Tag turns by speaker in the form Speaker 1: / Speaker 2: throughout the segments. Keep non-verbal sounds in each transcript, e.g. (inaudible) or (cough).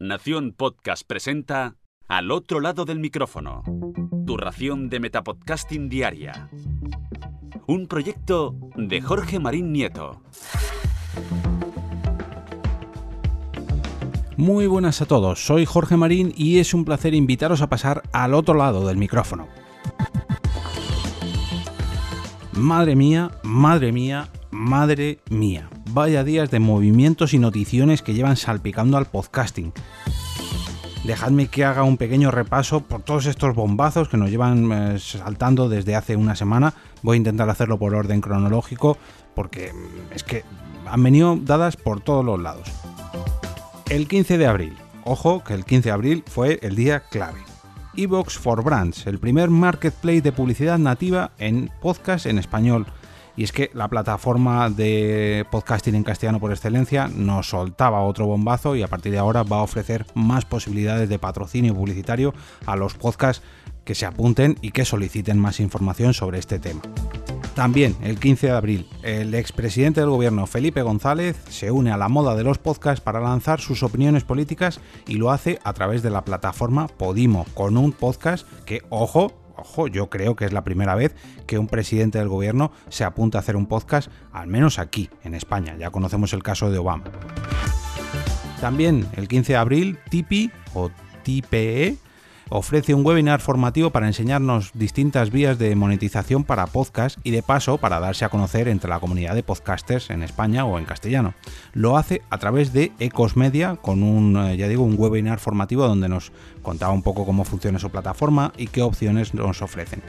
Speaker 1: Nación Podcast presenta Al otro lado del micrófono. Tu ración de Metapodcasting Diaria. Un proyecto de Jorge Marín Nieto.
Speaker 2: Muy buenas a todos, soy Jorge Marín y es un placer invitaros a pasar al otro lado del micrófono. Madre mía, madre mía, madre mía. Vaya días de movimientos y noticiones que llevan salpicando al podcasting. Dejadme que haga un pequeño repaso por todos estos bombazos que nos llevan eh, saltando desde hace una semana. Voy a intentar hacerlo por orden cronológico porque mm, es que han venido dadas por todos los lados. El 15 de abril. Ojo que el 15 de abril fue el día clave. Evox for Brands, el primer marketplace de publicidad nativa en podcast en español. Y es que la plataforma de podcasting en castellano por excelencia nos soltaba otro bombazo y a partir de ahora va a ofrecer más posibilidades de patrocinio publicitario a los podcasts que se apunten y que soliciten más información sobre este tema. También, el 15 de abril, el expresidente del gobierno Felipe González se une a la moda de los podcasts para lanzar sus opiniones políticas y lo hace a través de la plataforma Podimo, con un podcast que, ojo, ojo, yo creo que es la primera vez que un presidente del gobierno se apunta a hacer un podcast, al menos aquí, en España. Ya conocemos el caso de Obama. También, el 15 de abril, Tipi o TPE ofrece un webinar formativo para enseñarnos distintas vías de monetización para podcast y de paso para darse a conocer entre la comunidad de podcasters en España o en castellano. Lo hace a través de Ecos Media con un, eh, ya digo, un webinar formativo donde nos contaba un poco cómo funciona su plataforma y qué opciones nos ofrecen.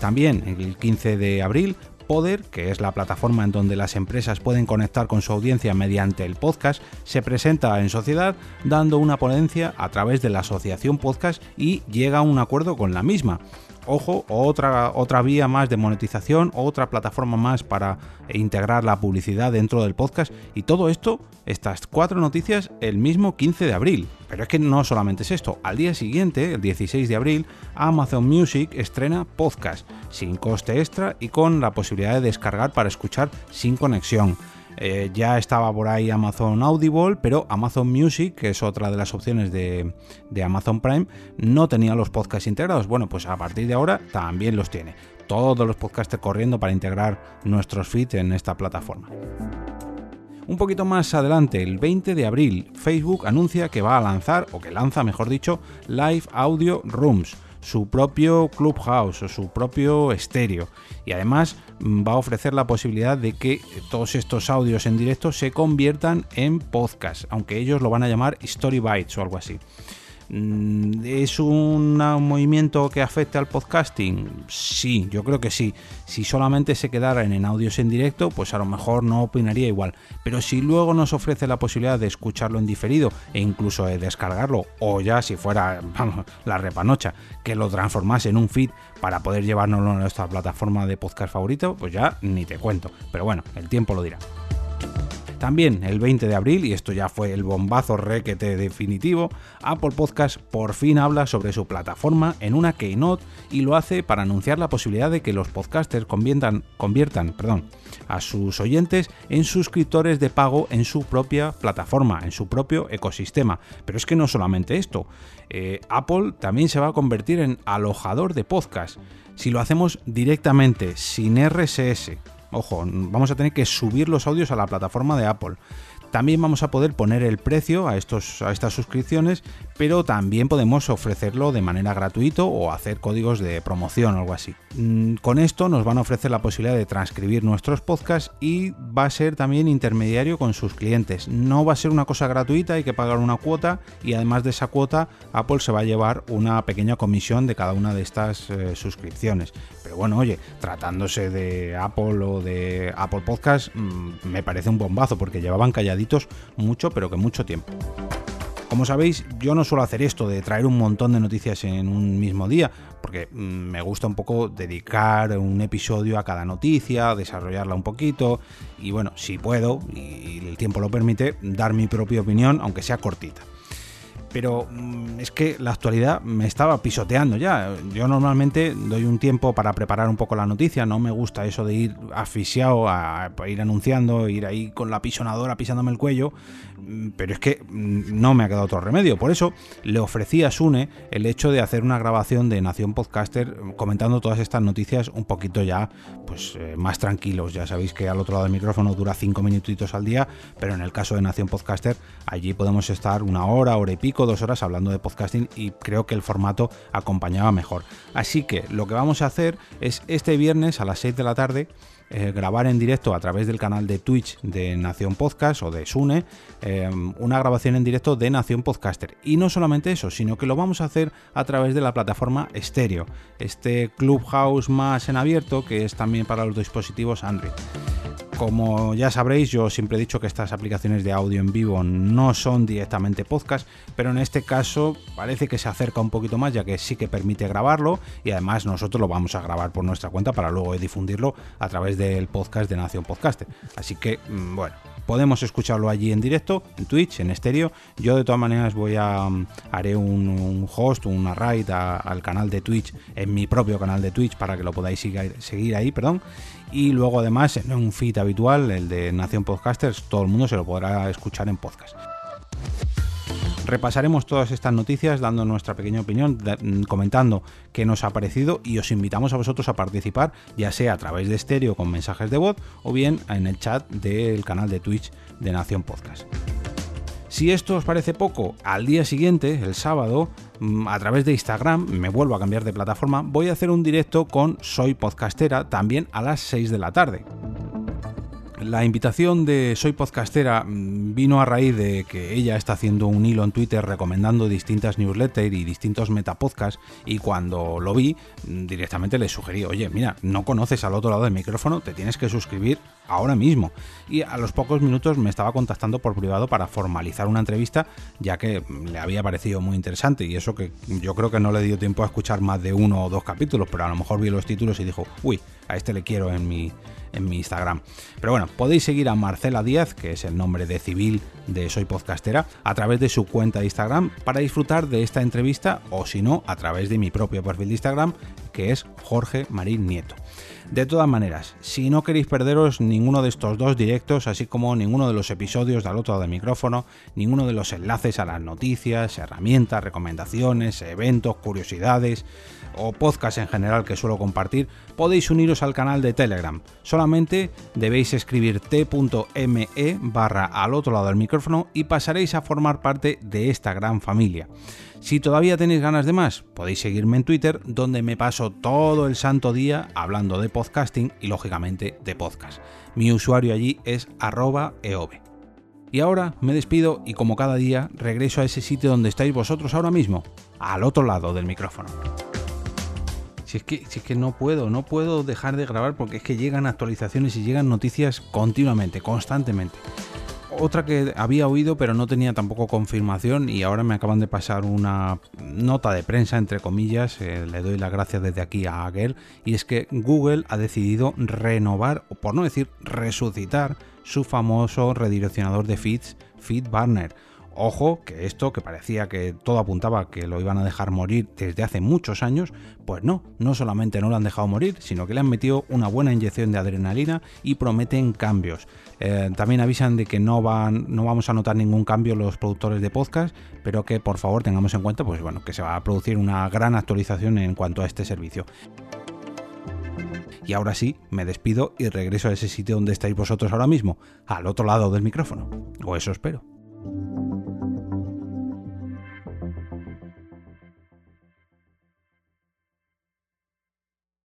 Speaker 2: También el 15 de abril Poder, que es la plataforma en donde las empresas pueden conectar con su audiencia mediante el podcast, se presenta en sociedad dando una ponencia a través de la asociación podcast y llega a un acuerdo con la misma ojo, otra, otra vía más de monetización, otra plataforma más para integrar la publicidad dentro del podcast. Y todo esto, estas cuatro noticias, el mismo 15 de abril. Pero es que no solamente es esto. Al día siguiente, el 16 de abril, Amazon Music estrena podcast, sin coste extra y con la posibilidad de descargar para escuchar sin conexión. Eh, ya estaba por ahí Amazon Audible, pero Amazon Music, que es otra de las opciones de, Amazon Prime, no tenía los podcasts integrados. Bueno, pues a partir de ahora también los tiene. Todos los podcasts corriendo para integrar nuestros feeds en esta plataforma. Un poquito más adelante, el 20 de abril, Facebook anuncia que va a lanzar, o que lanza, mejor dicho, Live Audio Rooms su propio clubhouse o su propio estéreo y además mm, va a ofrecer la posibilidad de que todos estos audios en directo se conviertan en podcast, aunque ellos lo van a llamar Story Bytes o algo así. Mm, ¿Es un movimiento que afecte al podcasting? Sí, yo creo que sí. Si solamente se quedara en audios en directo, pues a lo mejor no opinaría igual. Pero si luego nos ofrece la posibilidad de escucharlo en diferido e incluso de descargarlo, o ya si fuera (laughs) la repanocha, que lo transformase en un feed para poder llevárnoslo a nuestra plataforma de podcast favorito, pues ya ni te cuento. Pero bueno, el tiempo lo dirá. También el 20 de abril, y esto ya fue el bombazo requete definitivo, Apple Podcast por fin habla sobre su plataforma en una keynote y lo hace para anunciar la posibilidad de que los podcasters conviertan, conviertan perdón, a sus oyentes en suscriptores de pago en su propia plataforma, en su propio ecosistema. Pero es que no solamente esto, eh, Apple también se va a convertir en alojador de podcast. Si lo hacemos directamente, sin RSS, Ojo, vamos a tener que subir los audios a la plataforma de Apple. También vamos a poder poner el precio a, estos, a estas suscripciones, pero también podemos ofrecerlo de manera gratuita o hacer códigos de promoción o algo así. Mm, con esto nos van a ofrecer la posibilidad de transcribir nuestros podcasts y va a ser también intermediario con sus clientes. No va a ser una cosa gratuita, hay que pagar una cuota y además de esa cuota Apple se va a llevar una pequeña comisión de cada una de estas eh, suscripciones. Pero bueno, oye, tratándose de Apple o de Apple Podcast, mm, me parece un bombazo porque llevaban mucho, pero que mucho tiempo. Como sabéis, yo no suelo hacer esto de traer un montón de noticias en un mismo día, porque mm, me gusta un poco dedicar un episodio a cada noticia, desarrollarla un poquito y bueno, si puedo y el tiempo lo permite, dar mi propia opinión, aunque sea cortita. Pero mm, es que la actualidad me estaba pisoteando ya. Yo normalmente doy un tiempo para preparar un poco la noticia, no me gusta eso de ir asfixiado a, ir anunciando, ir ahí con la pisonadora pisándome el cuello, mm, pero es que mm, no me ha quedado otro remedio. Por eso le ofrecí a Sune el hecho de hacer una grabación de Nación Podcaster comentando todas estas noticias un poquito ya pues eh, más tranquilos. Ya sabéis que al otro lado del micrófono dura cinco minutitos al día, pero en el caso de Nación Podcaster allí podemos estar una hora, hora y pico, dos horas hablando de podcasting y creo que el formato acompañaba mejor. Así que lo que vamos a hacer es este viernes a las 6 de la tarde eh, grabar en directo a través del canal de Twitch de Nación Podcast o de Sune eh, una grabación en directo de Nación Podcaster. Y no solamente eso, sino que lo vamos a hacer a través de la plataforma Stereo, este Clubhouse más en abierto que es también para los dispositivos Android. Como ya sabréis, yo siempre he dicho que estas aplicaciones de audio en vivo no son directamente podcast, pero en este caso parece que se acerca un poquito más, ya que sí que permite grabarlo y además nosotros lo vamos a grabar por nuestra cuenta para luego difundirlo a través del podcast de Nación Podcaster. Así que, mm, bueno, podemos escucharlo allí en directo, en Twitch, en estéreo. Yo de todas maneras voy a mm, haré un, host, una raid al canal de Twitch, en mi propio canal de Twitch, para que lo podáis seguir, seguir ahí, perdón. Y luego además en un feed habitual, el de Nación Podcasters, todo el mundo se lo podrá escuchar en podcast. Repasaremos todas estas noticias dando nuestra pequeña opinión, mm, comentando qué nos ha parecido y os invitamos a vosotros a participar, ya sea a través de estéreo con mensajes de voz o bien en el chat del canal de Twitch de Nación Podcast. Si esto os parece poco, al día siguiente, el sábado, mm, a través de Instagram, me vuelvo a cambiar de plataforma, voy a hacer un directo con Soy Podcastera también a las 6 de la tarde. La invitación de Soy Podcastera mm, vino a raíz de que ella está haciendo un hilo en Twitter recomendando distintas newsletters y distintos metapodcasts y cuando lo vi mm, directamente le sugerí, oye, mira, no conoces al otro lado del micrófono, te tienes que suscribir ahora mismo. Y a los pocos minutos me estaba contactando por privado para formalizar una entrevista ya que mm, le había parecido muy interesante y eso que yo creo que no le dio tiempo a escuchar más de uno o dos capítulos, pero a lo mejor vi los títulos y dijo, uy, a este le quiero en mi en mi Instagram. Pero bueno, podéis seguir a Marcela Díaz, que es el nombre de civil de Soy Podcastera, a través de su cuenta de Instagram para disfrutar de esta entrevista o si no, a través de mi propio perfil de Instagram, que es Jorge Marín Nieto. De todas maneras, si no queréis perderos ninguno de estos dos directos, así como ninguno de los episodios del otro lado del micrófono, ninguno de los enlaces a las noticias, herramientas, recomendaciones, eventos, curiosidades o podcast en general que suelo compartir, podéis uniros al canal de Telegram. Solamente debéis escribir t.me barra al otro lado del micrófono y pasaréis a formar parte de esta gran familia. Si todavía tenéis ganas de más, podéis seguirme en Twitter, donde me paso todo el santo día hablando de podcasting y lógicamente de podcast. Mi usuario allí es arroba eov. Y ahora me despido y como cada día regreso a ese sitio donde estáis vosotros ahora mismo, al otro lado del micrófono. Si es, que, si es que no puedo, no puedo dejar de grabar porque es que llegan actualizaciones y llegan noticias continuamente, constantemente otra que había oído pero no tenía tampoco confirmación y ahora me acaban de pasar una nota de prensa entre comillas, eh, le doy las gracias desde aquí a Agel y es que Google ha decidido renovar o por no decir resucitar su famoso redireccionador de feeds FeedBurner Ojo que esto, que parecía que todo apuntaba que lo iban a dejar morir desde hace muchos años, pues no, no solamente no lo han dejado morir, sino que le han metido una buena inyección de adrenalina y prometen cambios. Eh, también avisan de que no, van, no vamos a notar ningún cambio los productores de podcast, pero que por favor tengamos en cuenta pues bueno, que se va a producir una gran actualización en cuanto a este servicio. Y ahora sí, me despido y regreso a ese sitio donde estáis vosotros ahora mismo, al otro lado del micrófono. O eso espero.